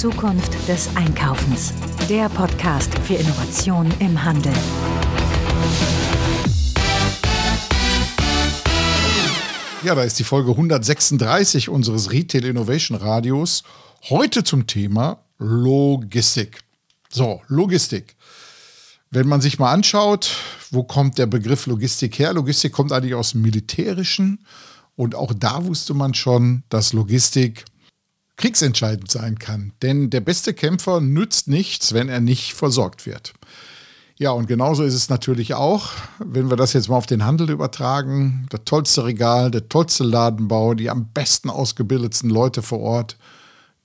Zukunft des Einkaufens. Der Podcast für Innovation im Handel. Ja, da ist die Folge 136 unseres Retail Innovation Radios. Heute zum Thema Logistik. So, Logistik. Wenn man sich mal anschaut, wo kommt der Begriff Logistik her? Logistik kommt eigentlich aus dem Militärischen. Und auch da wusste man schon, dass Logistik kriegsentscheidend sein kann. Denn der beste Kämpfer nützt nichts, wenn er nicht versorgt wird. Ja, und genauso ist es natürlich auch, wenn wir das jetzt mal auf den Handel übertragen. Der tollste Regal, der tollste Ladenbau, die am besten ausgebildetsten Leute vor Ort,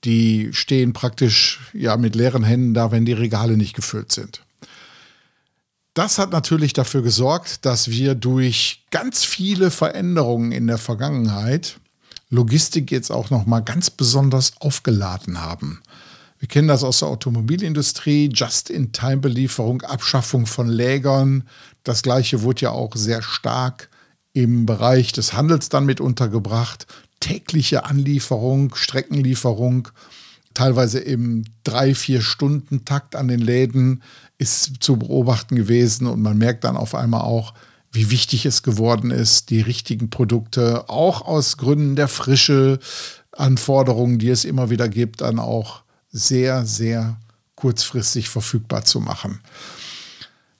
die stehen praktisch ja mit leeren Händen da, wenn die Regale nicht gefüllt sind. Das hat natürlich dafür gesorgt, dass wir durch ganz viele Veränderungen in der Vergangenheit Logistik jetzt auch noch mal ganz besonders aufgeladen haben. Wir kennen das aus der Automobilindustrie, Just-in-Time-Belieferung, Abschaffung von Lägern. Das gleiche wurde ja auch sehr stark im Bereich des Handels dann mit untergebracht. Tägliche Anlieferung, Streckenlieferung, teilweise im drei, vier Stunden Takt an den Läden ist zu beobachten gewesen und man merkt dann auf einmal auch, wie wichtig es geworden ist, die richtigen Produkte auch aus Gründen der Frische, Anforderungen, die es immer wieder gibt, dann auch sehr, sehr kurzfristig verfügbar zu machen.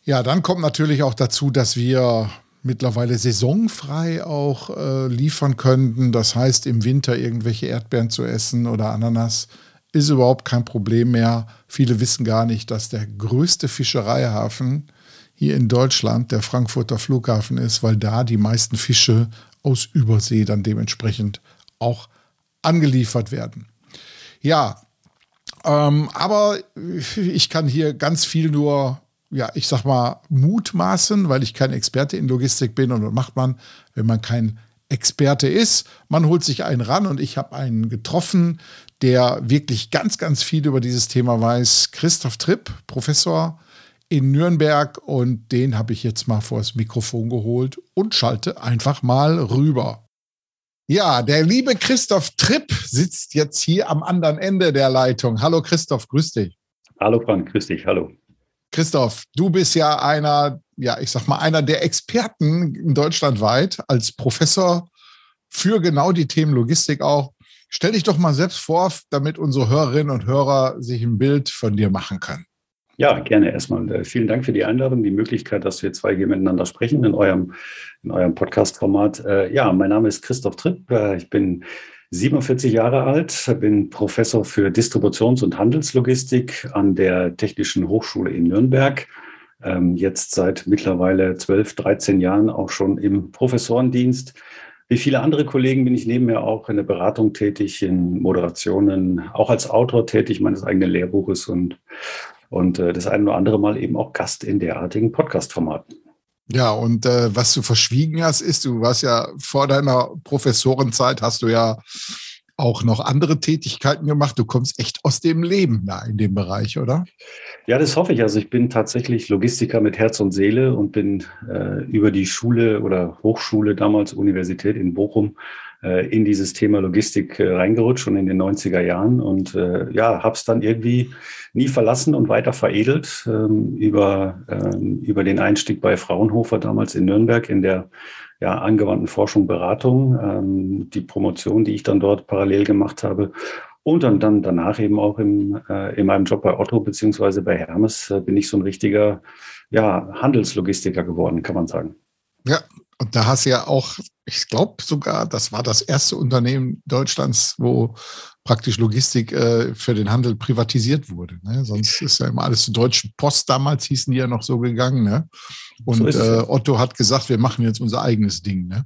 Ja, dann kommt natürlich auch dazu, dass wir mittlerweile saisonfrei auch äh, liefern könnten. Das heißt, im Winter irgendwelche Erdbeeren zu essen oder Ananas ist überhaupt kein Problem mehr. Viele wissen gar nicht, dass der größte Fischereihafen hier in Deutschland der Frankfurter Flughafen ist, weil da die meisten Fische aus Übersee dann dementsprechend auch angeliefert werden. Ja, ähm, aber ich kann hier ganz viel nur, ja, ich sag mal, mutmaßen, weil ich kein Experte in Logistik bin. Und was macht man, wenn man kein Experte ist? Man holt sich einen ran und ich habe einen getroffen, der wirklich ganz, ganz viel über dieses Thema weiß. Christoph Tripp, Professor in Nürnberg. Und den habe ich jetzt mal vor das Mikrofon geholt und schalte einfach mal rüber. Ja, der liebe Christoph Tripp sitzt jetzt hier am anderen Ende der Leitung. Hallo Christoph, grüß dich. Hallo Frank, grüß dich, hallo. Christoph, du bist ja einer, ja, ich sag mal, einer der Experten in Deutschland weit als Professor für genau die Themen Logistik auch. Stell dich doch mal selbst vor, damit unsere Hörerinnen und Hörer sich ein Bild von dir machen können. Ja, gerne erstmal. Äh, vielen Dank für die Einladung, die Möglichkeit, dass wir zwei hier miteinander sprechen in eurem, in eurem Podcast-Format. Äh, ja, mein Name ist Christoph Tripp. Äh, ich bin 47 Jahre alt, bin Professor für Distributions- und Handelslogistik an der Technischen Hochschule in Nürnberg. Ähm, jetzt seit mittlerweile 12, 13 Jahren auch schon im Professorendienst. Wie viele andere Kollegen bin ich nebenher auch in der Beratung tätig, in Moderationen, auch als Autor tätig meines eigenen Lehrbuches und und äh, das eine oder andere Mal eben auch Gast in derartigen Podcast-Formaten. Ja, und äh, was du verschwiegen hast, ist, du warst ja vor deiner Professorenzeit, hast du ja auch noch andere Tätigkeiten gemacht. Du kommst echt aus dem Leben da in dem Bereich, oder? Ja, das hoffe ich. Also ich bin tatsächlich Logistiker mit Herz und Seele und bin äh, über die Schule oder Hochschule damals Universität in Bochum in dieses Thema Logistik äh, reingerutscht schon in den 90er Jahren und äh, ja, habe es dann irgendwie nie verlassen und weiter veredelt ähm, über, ähm, über den Einstieg bei Fraunhofer damals in Nürnberg in der ja, angewandten Forschung, Beratung, ähm, die Promotion, die ich dann dort parallel gemacht habe und dann, dann danach eben auch im, äh, in meinem Job bei Otto beziehungsweise bei Hermes äh, bin ich so ein richtiger ja, Handelslogistiker geworden, kann man sagen. Ja, und da hast du ja auch, ich glaube sogar, das war das erste Unternehmen Deutschlands, wo praktisch Logistik äh, für den Handel privatisiert wurde. Ne? Sonst ist ja immer alles zur Deutschen Post damals, hießen die ja noch so gegangen. Ne? Und so äh, Otto hat gesagt, wir machen jetzt unser eigenes Ding. Ne?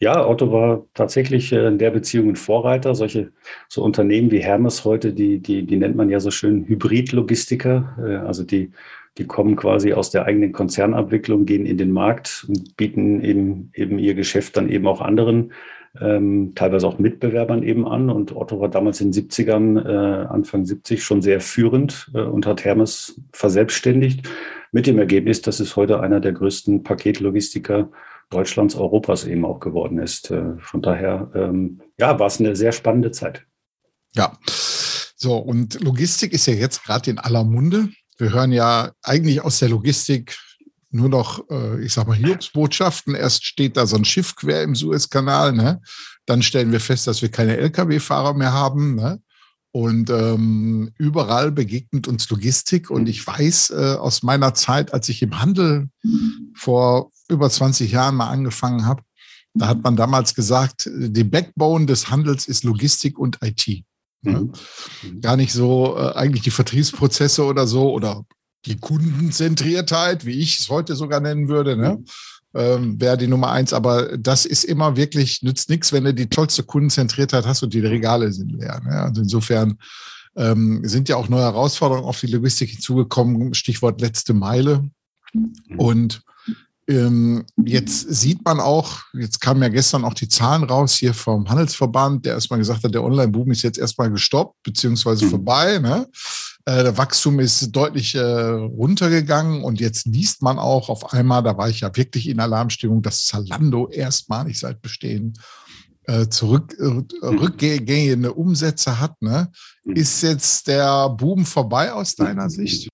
Ja, Otto war tatsächlich äh, in der Beziehung ein Vorreiter. Solche so Unternehmen wie Hermes heute, die, die, die nennt man ja so schön Hybrid-Logistiker. Äh, also die die kommen quasi aus der eigenen Konzernabwicklung, gehen in den Markt und bieten eben, eben ihr Geschäft dann eben auch anderen, ähm, teilweise auch Mitbewerbern eben an. Und Otto war damals in den 70ern, äh, Anfang 70 schon sehr führend äh, und hat Hermes verselbstständigt mit dem Ergebnis, dass es heute einer der größten Paketlogistiker Deutschlands, Europas eben auch geworden ist. Äh, von daher, ähm, ja, war es eine sehr spannende Zeit. Ja. So, und Logistik ist ja jetzt gerade in aller Munde. Wir hören ja eigentlich aus der Logistik nur noch, äh, ich sag mal, Hiobsbotschaften. Erst steht da so ein Schiff quer im Suezkanal, ne? Dann stellen wir fest, dass wir keine Lkw-Fahrer mehr haben, ne? Und ähm, überall begegnet uns Logistik. Und ich weiß äh, aus meiner Zeit, als ich im Handel vor über 20 Jahren mal angefangen habe, da hat man damals gesagt, die Backbone des Handels ist Logistik und IT. Ne? Mhm. Gar nicht so äh, eigentlich die Vertriebsprozesse oder so oder die Kundenzentriertheit, wie ich es heute sogar nennen würde, ne? Mhm. Ähm, wäre die Nummer eins. Aber das ist immer wirklich, nützt nichts, wenn du die tollste Kundenzentriertheit hast und die Regale sind leer. Ne? Also insofern ähm, sind ja auch neue Herausforderungen auf die Logistik hinzugekommen. Stichwort letzte Meile. Mhm. Und jetzt sieht man auch, jetzt kamen ja gestern auch die Zahlen raus hier vom Handelsverband, der erstmal gesagt hat, der Online-Boom ist jetzt erstmal gestoppt, beziehungsweise mhm. vorbei. Ne? Äh, der Wachstum ist deutlich äh, runtergegangen und jetzt liest man auch auf einmal, da war ich ja wirklich in Alarmstimmung, dass Zalando erstmalig seit Bestehen äh, zurück, äh, mhm. Umsätze hat. Ne? Mhm. Ist jetzt der Boom vorbei aus deiner Sicht?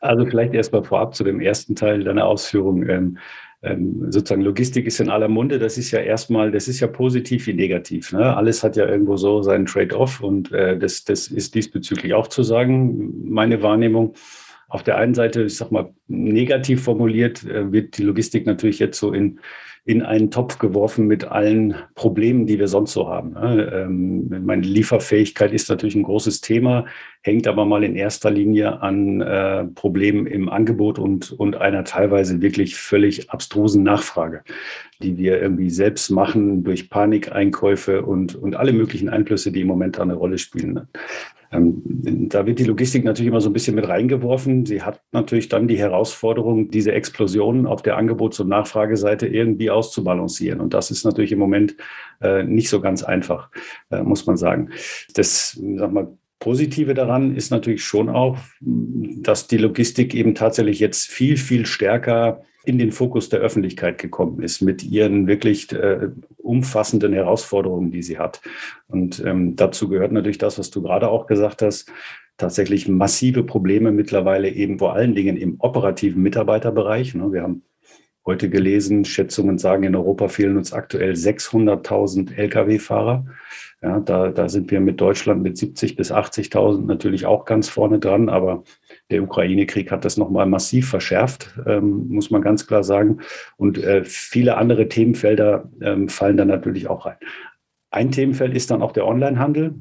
Also vielleicht erstmal vorab zu dem ersten Teil deiner Ausführung. Ähm, ähm, sozusagen Logistik ist in aller Munde. Das ist ja erstmal, das ist ja positiv wie negativ. Ne? Alles hat ja irgendwo so seinen Trade-off und äh, das, das ist diesbezüglich auch zu sagen, meine Wahrnehmung. Auf der einen Seite, ich sag mal, negativ formuliert, äh, wird die Logistik natürlich jetzt so in in einen Topf geworfen mit allen Problemen, die wir sonst so haben. Ne? Ähm, meine Lieferfähigkeit ist natürlich ein großes Thema, hängt aber mal in erster Linie an äh, Problemen im Angebot und, und einer teilweise wirklich völlig abstrusen Nachfrage, die wir irgendwie selbst machen durch Panikeinkäufe und, und alle möglichen Einflüsse, die im Moment eine Rolle spielen. Ähm, da wird die Logistik natürlich immer so ein bisschen mit reingeworfen. Sie hat natürlich dann die Herausforderung, diese Explosionen auf der Angebots- und Nachfrageseite irgendwie auszubalancieren. Und das ist natürlich im Moment äh, nicht so ganz einfach, äh, muss man sagen. Das, sag mal, Positive daran ist natürlich schon auch, dass die Logistik eben tatsächlich jetzt viel, viel stärker in den Fokus der Öffentlichkeit gekommen ist mit ihren wirklich äh, umfassenden Herausforderungen, die sie hat. Und ähm, dazu gehört natürlich das, was du gerade auch gesagt hast, tatsächlich massive Probleme mittlerweile eben vor allen Dingen im operativen Mitarbeiterbereich. Ne? Wir haben heute gelesen, Schätzungen sagen, in Europa fehlen uns aktuell 600.000 Lkw-Fahrer. Ja, da, da sind wir mit Deutschland mit 70 bis 80.000 natürlich auch ganz vorne dran, aber der Ukraine-Krieg hat das nochmal massiv verschärft, ähm, muss man ganz klar sagen. Und äh, viele andere Themenfelder ähm, fallen da natürlich auch rein. Ein Themenfeld ist dann auch der Onlinehandel,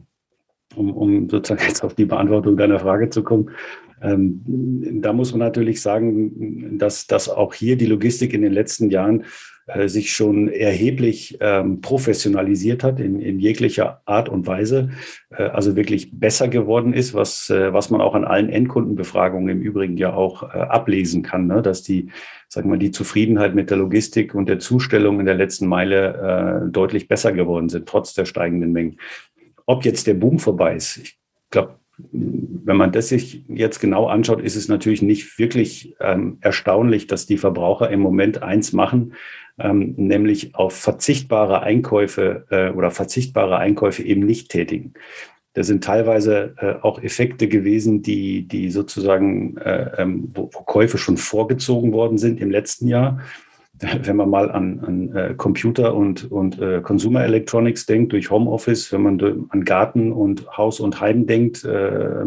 um, um sozusagen jetzt auf die Beantwortung deiner Frage zu kommen. Ähm, da muss man natürlich sagen, dass, dass auch hier die Logistik in den letzten Jahren äh, sich schon erheblich ähm, professionalisiert hat in, in jeglicher Art und Weise, äh, also wirklich besser geworden ist, was, äh, was man auch an allen Endkundenbefragungen im Übrigen ja auch äh, ablesen kann, ne? dass die, sagen wir, die Zufriedenheit mit der Logistik und der Zustellung in der letzten Meile äh, deutlich besser geworden sind, trotz der steigenden Mengen. Ob jetzt der Boom vorbei ist, ich glaube, wenn man das sich jetzt genau anschaut, ist es natürlich nicht wirklich ähm, erstaunlich, dass die Verbraucher im Moment eins machen, ähm, nämlich auf verzichtbare Einkäufe äh, oder verzichtbare Einkäufe eben nicht tätigen. Das sind teilweise äh, auch Effekte gewesen, die, die sozusagen, äh, ähm, wo, wo Käufe schon vorgezogen worden sind im letzten Jahr wenn man mal an, an äh, Computer und, und äh, Consumer Electronics denkt, durch Homeoffice, wenn man an Garten und Haus und Heim denkt, äh,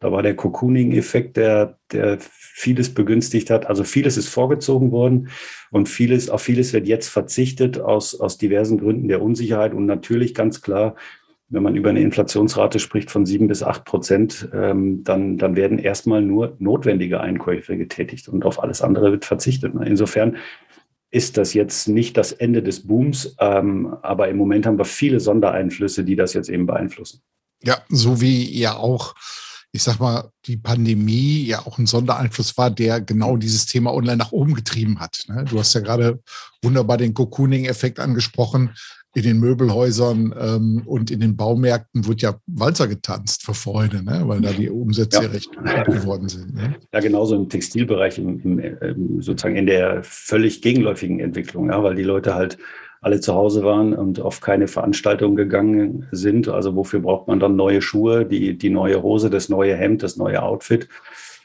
da war der Cocooning-Effekt, der, der vieles begünstigt hat. Also vieles ist vorgezogen worden und vieles, auf vieles wird jetzt verzichtet aus, aus diversen Gründen der Unsicherheit und natürlich ganz klar, wenn man über eine Inflationsrate spricht von sieben bis acht Prozent, ähm, dann, dann werden erstmal nur notwendige Einkäufe getätigt und auf alles andere wird verzichtet. Insofern ist das jetzt nicht das Ende des Booms, ähm, aber im Moment haben wir viele Sondereinflüsse, die das jetzt eben beeinflussen. Ja, so wie ja auch, ich sag mal, die Pandemie ja auch ein Sondereinfluss war, der genau dieses Thema online nach oben getrieben hat. Ne? Du hast ja gerade wunderbar den Cocooning-Effekt angesprochen in den Möbelhäusern ähm, und in den Baumärkten wird ja Walzer getanzt vor Freude, ne? weil da die Umsätze ja. recht gut geworden sind. Ne? Ja, genauso im Textilbereich, im, im, sozusagen in der völlig gegenläufigen Entwicklung, ja, weil die Leute halt alle zu Hause waren und auf keine Veranstaltung gegangen sind. Also wofür braucht man dann neue Schuhe, die, die neue Hose, das neue Hemd, das neue Outfit?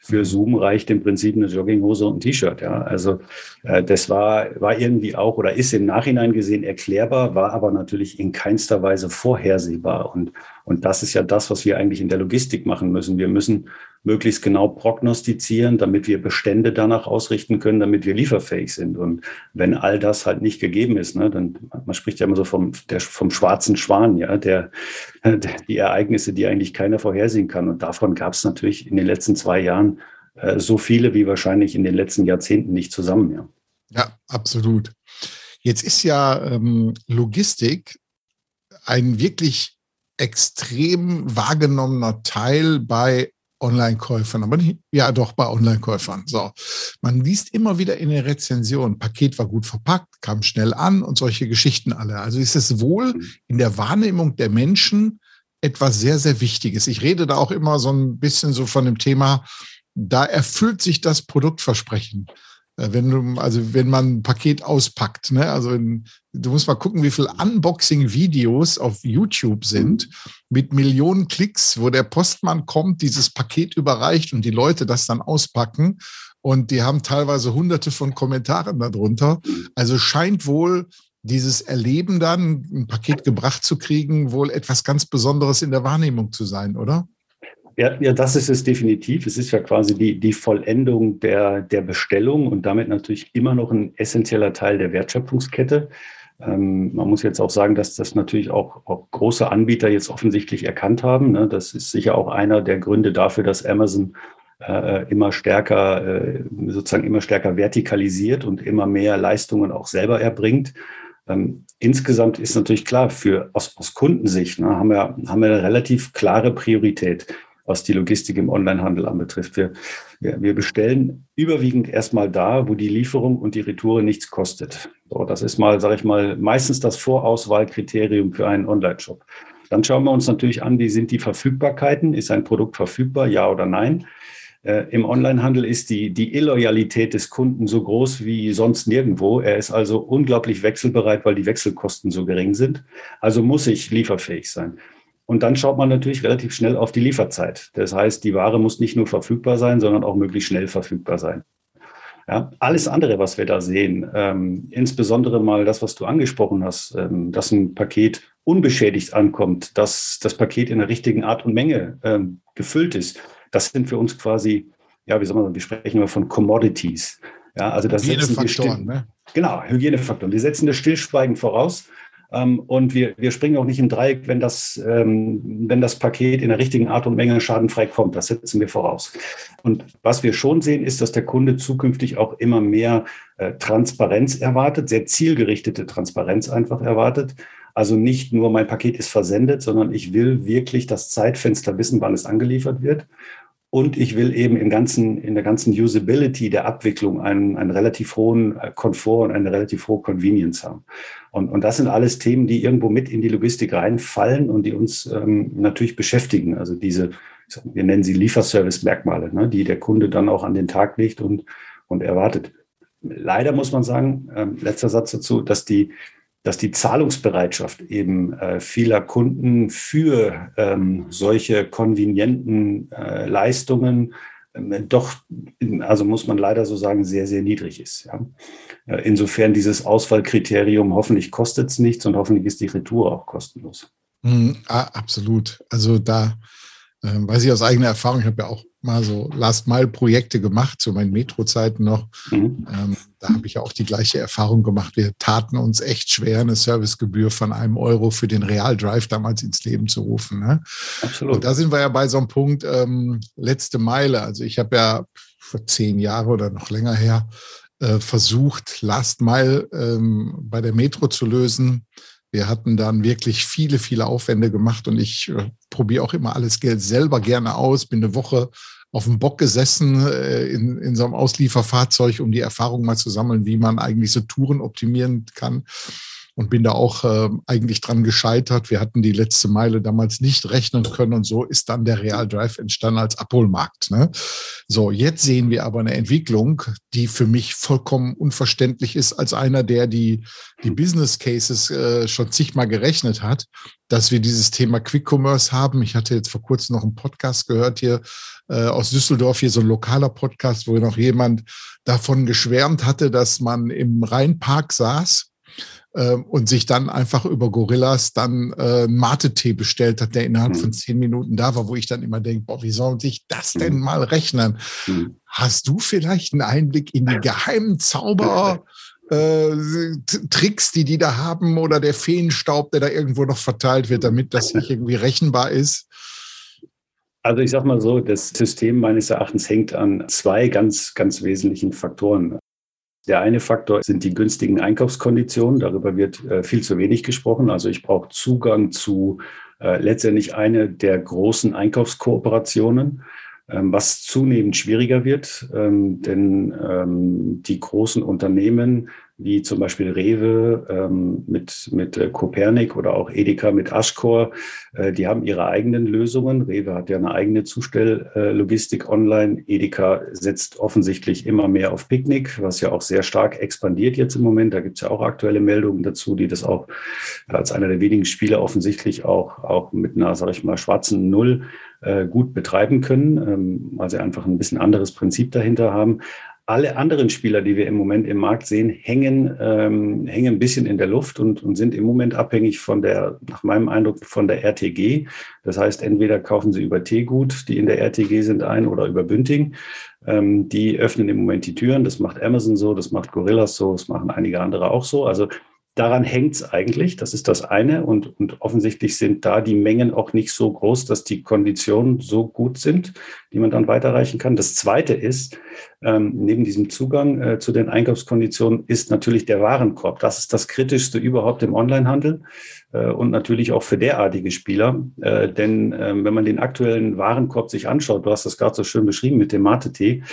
Für Zoom reicht im Prinzip eine Jogginghose und ein T-Shirt. Ja, also äh, das war, war irgendwie auch oder ist im Nachhinein gesehen erklärbar, war aber natürlich in keinster Weise vorhersehbar. Und, und das ist ja das, was wir eigentlich in der Logistik machen müssen. Wir müssen möglichst genau prognostizieren, damit wir Bestände danach ausrichten können, damit wir lieferfähig sind. Und wenn all das halt nicht gegeben ist, ne, dann man spricht ja immer so vom, der, vom schwarzen Schwan, ja, der, der, die Ereignisse, die eigentlich keiner vorhersehen kann. Und davon gab es natürlich in den letzten zwei Jahren äh, so viele wie wahrscheinlich in den letzten Jahrzehnten nicht zusammen. Ja, ja absolut. Jetzt ist ja ähm, Logistik ein wirklich extrem wahrgenommener Teil bei Online-Käufern, aber nicht, ja doch bei Online-Käufern. So, man liest immer wieder in den Rezensionen, Paket war gut verpackt, kam schnell an und solche Geschichten alle. Also ist es wohl mhm. in der Wahrnehmung der Menschen etwas sehr, sehr Wichtiges. Ich rede da auch immer so ein bisschen so von dem Thema, da erfüllt sich das Produktversprechen. Äh, wenn du, also wenn man ein Paket auspackt, ne? Also in, du musst mal gucken, wie viele Unboxing-Videos auf YouTube sind mit Millionen Klicks, wo der Postmann kommt, dieses Paket überreicht und die Leute das dann auspacken. Und die haben teilweise hunderte von Kommentaren darunter. Also scheint wohl dieses Erleben dann, ein Paket gebracht zu kriegen, wohl etwas ganz Besonderes in der Wahrnehmung zu sein, oder? Ja, ja, das ist es definitiv. Es ist ja quasi die, die Vollendung der, der Bestellung und damit natürlich immer noch ein essentieller Teil der Wertschöpfungskette. Ähm, man muss jetzt auch sagen, dass das natürlich auch, auch große Anbieter jetzt offensichtlich erkannt haben. Ne? Das ist sicher auch einer der Gründe dafür, dass Amazon äh, immer stärker, äh, sozusagen immer stärker vertikalisiert und immer mehr Leistungen auch selber erbringt. Ähm, insgesamt ist natürlich klar, für aus, aus Kundensicht ne, haben, wir, haben wir eine relativ klare Priorität was die Logistik im Onlinehandel anbetrifft. Wir, wir, wir bestellen überwiegend erstmal da, wo die Lieferung und die Retour nichts kostet. So, das ist mal, sage ich mal, meistens das Vorauswahlkriterium für einen Online-Shop. Dann schauen wir uns natürlich an, wie sind die Verfügbarkeiten? Ist ein Produkt verfügbar, ja oder nein? Äh, Im Onlinehandel ist die, die Illoyalität des Kunden so groß wie sonst nirgendwo. Er ist also unglaublich wechselbereit, weil die Wechselkosten so gering sind. Also muss ich lieferfähig sein. Und dann schaut man natürlich relativ schnell auf die Lieferzeit. Das heißt, die Ware muss nicht nur verfügbar sein, sondern auch möglichst schnell verfügbar sein. Ja, alles andere, was wir da sehen, ähm, insbesondere mal das, was du angesprochen hast, ähm, dass ein Paket unbeschädigt ankommt, dass das Paket in der richtigen Art und Menge ähm, gefüllt ist, das sind für uns quasi, ja, wie soll man sagen, wir sprechen immer von Commodities. Ja, also das Hygienefaktoren, ne? Genau, Hygienefaktoren. Die setzen das Stillschweigen voraus und wir, wir springen auch nicht im Dreieck, wenn das, ähm, wenn das Paket in der richtigen Art und Menge schadenfrei kommt. Das setzen wir voraus. Und was wir schon sehen, ist, dass der Kunde zukünftig auch immer mehr äh, Transparenz erwartet, sehr zielgerichtete Transparenz einfach erwartet. Also nicht nur mein Paket ist versendet, sondern ich will wirklich das Zeitfenster wissen, wann es angeliefert wird. Und ich will eben im ganzen, in der ganzen Usability der Abwicklung einen, einen relativ hohen äh, Komfort und eine relativ hohe Convenience haben. Und, und das sind alles Themen, die irgendwo mit in die Logistik reinfallen und die uns ähm, natürlich beschäftigen. Also diese, wir nennen sie Lieferservice-Merkmale, ne, die der Kunde dann auch an den Tag legt und, und erwartet. Leider muss man sagen, äh, letzter Satz dazu, dass die, dass die Zahlungsbereitschaft eben äh, vieler Kunden für ähm, solche konvenienten äh, Leistungen äh, doch, also muss man leider so sagen, sehr, sehr niedrig ist. Ja. Äh, insofern dieses Auswahlkriterium, hoffentlich kostet es nichts und hoffentlich ist die Retour auch kostenlos. Mhm, absolut. Also da äh, weiß ich aus eigener Erfahrung, ich habe ja auch mal so Last-Mile-Projekte gemacht, zu meinen Metro-Zeiten noch. Mhm. Ähm, da habe ich ja auch die gleiche Erfahrung gemacht. Wir taten uns echt schwer, eine Servicegebühr von einem Euro für den Real Drive damals ins Leben zu rufen. Ne? Absolut. Und da sind wir ja bei so einem Punkt, ähm, letzte Meile. Also ich habe ja vor zehn Jahren oder noch länger her äh, versucht, Last Mile ähm, bei der Metro zu lösen. Wir hatten dann wirklich viele, viele Aufwände gemacht und ich äh, probiere auch immer alles Geld selber gerne aus. Bin eine Woche auf dem Bock gesessen äh, in, in so einem Auslieferfahrzeug, um die Erfahrung mal zu sammeln, wie man eigentlich so Touren optimieren kann. Und bin da auch äh, eigentlich dran gescheitert. Wir hatten die letzte Meile damals nicht rechnen können und so ist dann der Real Drive entstanden als Abholmarkt. Ne? So, jetzt sehen wir aber eine Entwicklung, die für mich vollkommen unverständlich ist als einer, der die, die Business Cases äh, schon zigmal gerechnet hat, dass wir dieses Thema Quick Commerce haben. Ich hatte jetzt vor kurzem noch einen Podcast gehört hier äh, aus Düsseldorf, hier so ein lokaler Podcast, wo noch jemand davon geschwärmt hatte, dass man im Rheinpark saß und sich dann einfach über Gorillas dann äh, Mate-Tee bestellt hat, der innerhalb mhm. von zehn Minuten da war, wo ich dann immer denke, boah, wie soll sich das denn mhm. mal rechnen? Mhm. Hast du vielleicht einen Einblick in die geheimen Zauber? Äh, Tricks, die die da haben oder der Feenstaub, der da irgendwo noch verteilt wird, damit das nicht irgendwie rechenbar ist? Also ich sage mal so, das System meines Erachtens hängt an zwei ganz, ganz wesentlichen Faktoren. Der eine Faktor sind die günstigen Einkaufskonditionen. Darüber wird äh, viel zu wenig gesprochen. Also ich brauche Zugang zu äh, letztendlich eine der großen Einkaufskooperationen, ähm, was zunehmend schwieriger wird, ähm, denn ähm, die großen Unternehmen wie zum Beispiel Rewe ähm, mit, mit äh, Copernic oder auch Edeka mit Ashcore. Äh, die haben ihre eigenen Lösungen. Rewe hat ja eine eigene Zustelllogistik äh, online. Edeka setzt offensichtlich immer mehr auf Picknick, was ja auch sehr stark expandiert jetzt im Moment. Da gibt es ja auch aktuelle Meldungen dazu, die das auch als einer der wenigen Spieler offensichtlich auch, auch mit einer, sag ich mal, schwarzen Null äh, gut betreiben können, ähm, weil sie einfach ein bisschen anderes Prinzip dahinter haben alle anderen Spieler, die wir im Moment im Markt sehen, hängen, ähm, hängen ein bisschen in der Luft und, und sind im Moment abhängig von der, nach meinem Eindruck, von der RTG. Das heißt, entweder kaufen sie über Tegut, die in der RTG sind, ein oder über Bünding. Ähm, die öffnen im Moment die Türen. Das macht Amazon so, das macht Gorillas so, das machen einige andere auch so. Also daran hängt es eigentlich. Das ist das eine. Und, und offensichtlich sind da die Mengen auch nicht so groß, dass die Konditionen so gut sind, die man dann weiterreichen kann. Das zweite ist, ähm, neben diesem Zugang äh, zu den Einkaufskonditionen ist natürlich der Warenkorb. Das ist das Kritischste überhaupt im Onlinehandel äh, und natürlich auch für derartige Spieler. Äh, denn äh, wenn man den aktuellen Warenkorb sich anschaut, du hast das gerade so schön beschrieben mit dem Mate-Tee,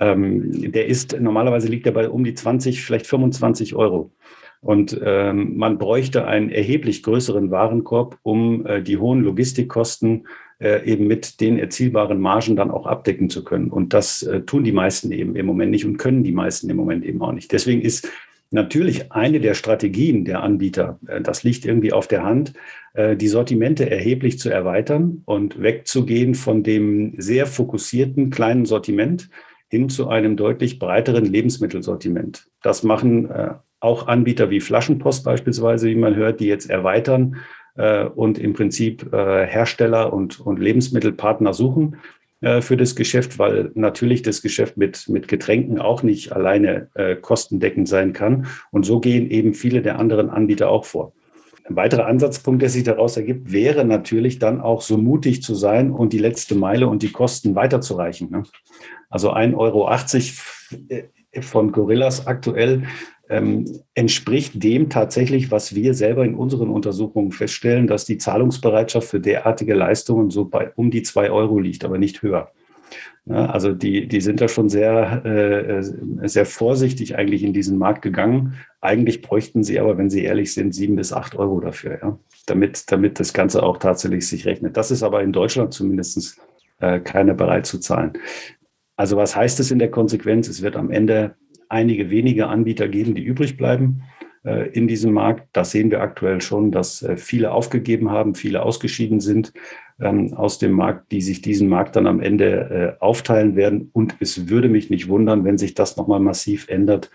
ähm, der ist normalerweise liegt er bei um die 20, vielleicht 25 Euro. Und ähm, man bräuchte einen erheblich größeren Warenkorb, um äh, die hohen Logistikkosten äh, eben mit den erzielbaren Margen dann auch abdecken zu können. Und das äh, tun die meisten eben im Moment nicht und können die meisten im Moment eben auch nicht. Deswegen ist natürlich eine der Strategien der Anbieter, äh, das liegt irgendwie auf der Hand, äh, die Sortimente erheblich zu erweitern und wegzugehen von dem sehr fokussierten kleinen Sortiment hin zu einem deutlich breiteren Lebensmittelsortiment. Das machen äh, auch Anbieter wie Flaschenpost beispielsweise, wie man hört, die jetzt erweitern äh, und im Prinzip äh, Hersteller und, und Lebensmittelpartner suchen äh, für das Geschäft, weil natürlich das Geschäft mit, mit Getränken auch nicht alleine äh, kostendeckend sein kann. Und so gehen eben viele der anderen Anbieter auch vor. Ein weiterer Ansatzpunkt, der sich daraus ergibt, wäre natürlich dann auch so mutig zu sein und die letzte Meile und die Kosten weiterzureichen. Ne? Also 1,80 Euro äh, von Gorillas aktuell ähm, entspricht dem tatsächlich, was wir selber in unseren Untersuchungen feststellen, dass die Zahlungsbereitschaft für derartige Leistungen so bei um die zwei Euro liegt, aber nicht höher. Ja, also die, die sind da schon sehr, äh, sehr vorsichtig eigentlich in diesen Markt gegangen. Eigentlich bräuchten sie aber, wenn sie ehrlich sind, sieben bis acht Euro dafür, ja? damit, damit das Ganze auch tatsächlich sich rechnet. Das ist aber in Deutschland zumindest äh, keiner bereit zu zahlen. Also was heißt es in der Konsequenz? Es wird am Ende einige wenige Anbieter geben, die übrig bleiben äh, in diesem Markt. Das sehen wir aktuell schon, dass äh, viele aufgegeben haben, viele ausgeschieden sind ähm, aus dem Markt, die sich diesen Markt dann am Ende äh, aufteilen werden. Und es würde mich nicht wundern, wenn sich das nochmal massiv ändert,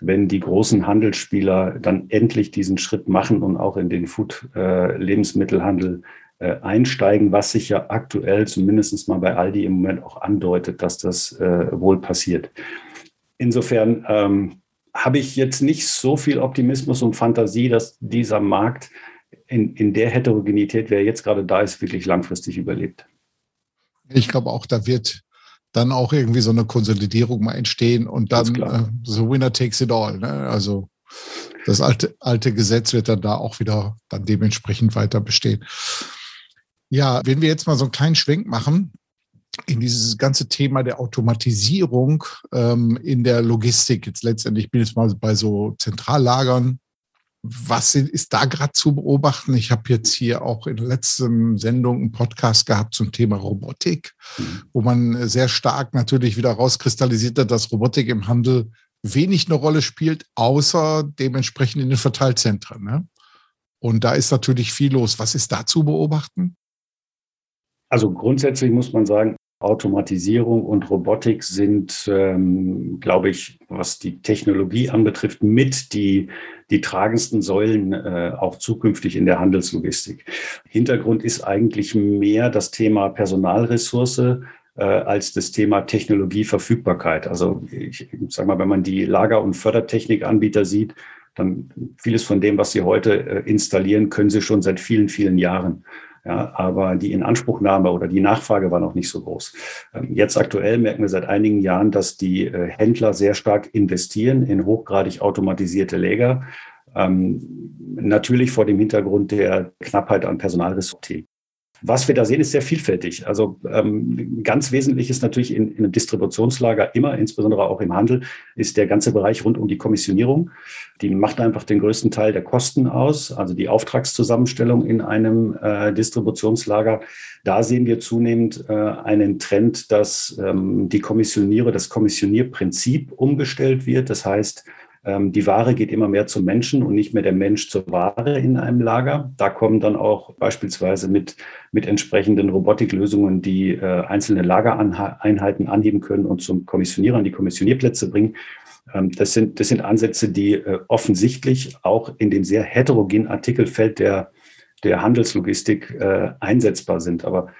wenn die großen Handelsspieler dann endlich diesen Schritt machen und auch in den Food-Lebensmittelhandel äh, einsteigen, was sich ja aktuell zumindest mal bei Aldi im Moment auch andeutet, dass das äh, wohl passiert. Insofern ähm, habe ich jetzt nicht so viel Optimismus und Fantasie, dass dieser Markt in, in der Heterogenität, wer jetzt gerade da ist, wirklich langfristig überlebt. Ich glaube auch, da wird dann auch irgendwie so eine Konsolidierung mal entstehen und dann äh, so Winner takes it all. Ne? Also das alte, alte Gesetz wird dann da auch wieder dann dementsprechend weiter bestehen. Ja, wenn wir jetzt mal so einen kleinen Schwenk machen, in dieses ganze Thema der Automatisierung ähm, in der Logistik. Jetzt letztendlich bin ich mal bei so Zentrallagern was ist da gerade zu beobachten? Ich habe jetzt hier auch in der letzten Sendung einen Podcast gehabt zum Thema Robotik, mhm. wo man sehr stark natürlich wieder rauskristallisiert hat, dass Robotik im Handel wenig eine Rolle spielt, außer dementsprechend in den Verteilzentren. Ne? Und da ist natürlich viel los. Was ist da zu beobachten? Also grundsätzlich muss man sagen, Automatisierung und Robotik sind, ähm, glaube ich, was die Technologie anbetrifft, mit die, die tragendsten Säulen äh, auch zukünftig in der Handelslogistik. Hintergrund ist eigentlich mehr das Thema Personalressource äh, als das Thema Technologieverfügbarkeit. Also ich, ich sage mal, wenn man die Lager- und Fördertechnikanbieter sieht, dann vieles von dem, was sie heute äh, installieren, können sie schon seit vielen, vielen Jahren. Ja, aber die Inanspruchnahme oder die Nachfrage war noch nicht so groß. Ähm, jetzt aktuell merken wir seit einigen Jahren, dass die äh, Händler sehr stark investieren in hochgradig automatisierte Läger. Ähm, natürlich vor dem Hintergrund der Knappheit an Personalressourcen. Was wir da sehen, ist sehr vielfältig. Also ähm, ganz wesentlich ist natürlich in, in, einem Distributionslager immer, insbesondere auch im Handel, ist der ganze Bereich rund um die Kommissionierung. Die macht einfach den größten Teil der Kosten aus, also die Auftragszusammenstellung in einem äh, Distributionslager. Da sehen wir zunehmend äh, einen Trend, dass ähm, die Kommissioniere, das Kommissionierprinzip umgestellt wird. Das heißt, die Ware geht immer mehr zum Menschen und nicht mehr der Mensch zur Ware in einem Lager. Da kommen dann auch beispielsweise mit, mit entsprechenden Robotiklösungen, die äh, einzelne Lagereinheiten anheben können und zum Kommissionierer an die Kommissionierplätze bringen. Ähm, das, sind, das sind Ansätze, die äh, offensichtlich auch in dem sehr heterogenen Artikelfeld der, der Handelslogistik äh, einsetzbar sind. Aber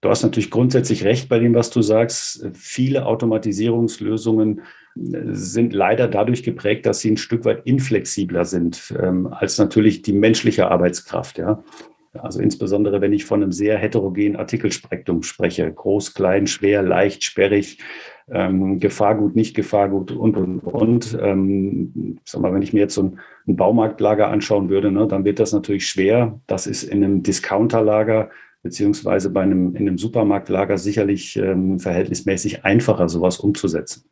du hast natürlich grundsätzlich recht bei dem, was du sagst. Viele Automatisierungslösungen sind leider dadurch geprägt, dass sie ein Stück weit inflexibler sind ähm, als natürlich die menschliche Arbeitskraft. Ja. Also insbesondere, wenn ich von einem sehr heterogenen Artikelspektrum spreche, groß, klein, schwer, leicht, sperrig, ähm, Gefahrgut, nicht Gefahrgut und, und, und. Ähm, sag mal, wenn ich mir jetzt so ein, ein Baumarktlager anschauen würde, ne, dann wird das natürlich schwer. Das ist in einem Discounterlager beziehungsweise bei einem, in einem Supermarktlager sicherlich ähm, verhältnismäßig einfacher, sowas umzusetzen.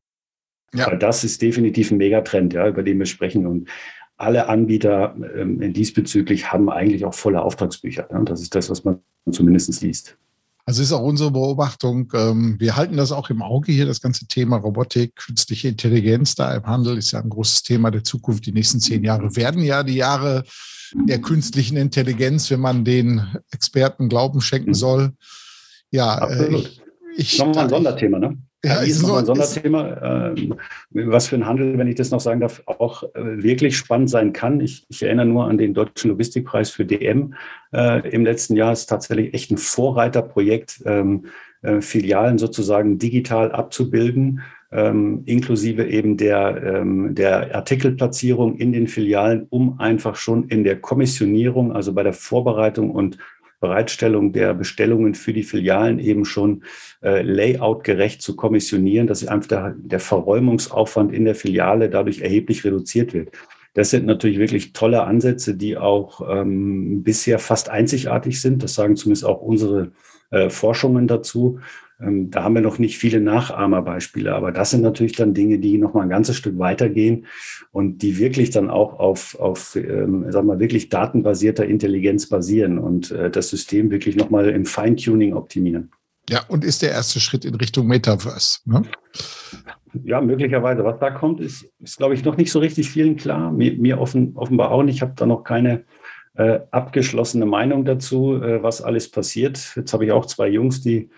Ja. Aber das ist definitiv ein Megatrend, ja, über den wir sprechen. Und alle Anbieter ähm, diesbezüglich haben eigentlich auch volle Auftragsbücher. Ja. Das ist das, was man zumindest liest. Also ist auch unsere Beobachtung, ähm, wir halten das auch im Auge hier, das ganze Thema Robotik, künstliche Intelligenz da im Handel ist ja ein großes Thema der Zukunft. Die nächsten zehn Jahre werden ja die Jahre der künstlichen Intelligenz, wenn man den Experten Glauben schenken mhm. soll. Ja, äh, ich, ich, Nochmal ein Sonderthema, ne? Ja, ist, ist noch ein Sonderthema, ähm, was für ein Handel, wenn ich das noch sagen darf, auch äh, wirklich spannend sein kann. Ich, ich erinnere nur an den Deutschen Logistikpreis für DM äh, im letzten Jahr. Es ist tatsächlich echt ein Vorreiterprojekt, ähm, äh, Filialen sozusagen digital abzubilden, ähm, inklusive eben der, ähm, der Artikelplatzierung in den Filialen, um einfach schon in der Kommissionierung, also bei der Vorbereitung und Bereitstellung der Bestellungen für die Filialen eben schon äh, layoutgerecht zu kommissionieren, dass einfach der, der Verräumungsaufwand in der Filiale dadurch erheblich reduziert wird. Das sind natürlich wirklich tolle Ansätze, die auch ähm, bisher fast einzigartig sind. Das sagen zumindest auch unsere äh, Forschungen dazu. Ähm, da haben wir noch nicht viele Nachahmerbeispiele, aber das sind natürlich dann Dinge, die noch mal ein ganzes Stück weitergehen und die wirklich dann auch auf, auf ähm, sagen wir, wirklich datenbasierter Intelligenz basieren und äh, das System wirklich noch mal im Feintuning optimieren. Ja, und ist der erste Schritt in Richtung Metaverse. Ne? Ja, möglicherweise. Was da kommt, ist, ist glaube ich, noch nicht so richtig vielen klar. Mir, mir offen, offenbar auch nicht. Ich habe da noch keine äh, abgeschlossene Meinung dazu, äh, was alles passiert. Jetzt habe ich auch zwei Jungs, die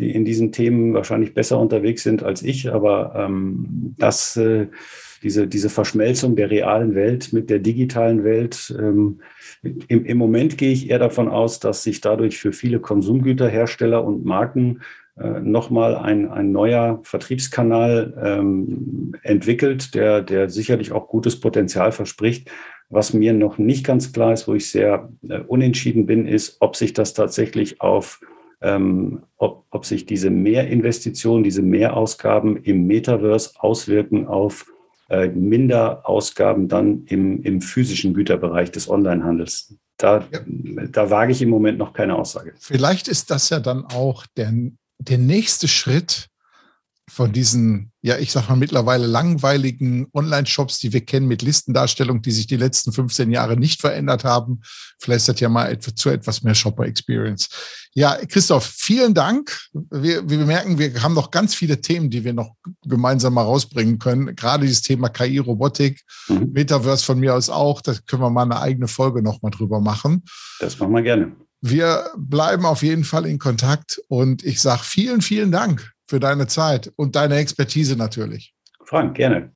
die in diesen Themen wahrscheinlich besser unterwegs sind als ich, aber ähm, dass äh, diese, diese Verschmelzung der realen Welt mit der digitalen Welt, ähm, im, im Moment gehe ich eher davon aus, dass sich dadurch für viele Konsumgüterhersteller und Marken äh, nochmal ein, ein neuer Vertriebskanal ähm, entwickelt, der, der sicherlich auch gutes Potenzial verspricht. Was mir noch nicht ganz klar ist, wo ich sehr äh, unentschieden bin, ist, ob sich das tatsächlich auf ähm, ob, ob sich diese Mehrinvestitionen, diese Mehrausgaben im Metaverse auswirken auf äh, Minderausgaben dann im, im physischen Güterbereich des Onlinehandels. Da, ja. da wage ich im Moment noch keine Aussage. Vielleicht ist das ja dann auch der, der nächste Schritt von diesen, ja, ich sag mal mittlerweile langweiligen Online-Shops, die wir kennen mit Listendarstellung, die sich die letzten 15 Jahre nicht verändert haben. Vielleicht das ja mal zu etwas mehr Shopper-Experience. Ja, Christoph, vielen Dank. Wir, wir merken, wir haben noch ganz viele Themen, die wir noch gemeinsam mal rausbringen können. Gerade dieses Thema KI, Robotik, mhm. Metaverse von mir aus auch. Da können wir mal eine eigene Folge noch mal drüber machen. Das machen wir gerne. Wir bleiben auf jeden Fall in Kontakt und ich sage vielen, vielen Dank für deine Zeit und deine Expertise natürlich. Frank, gerne.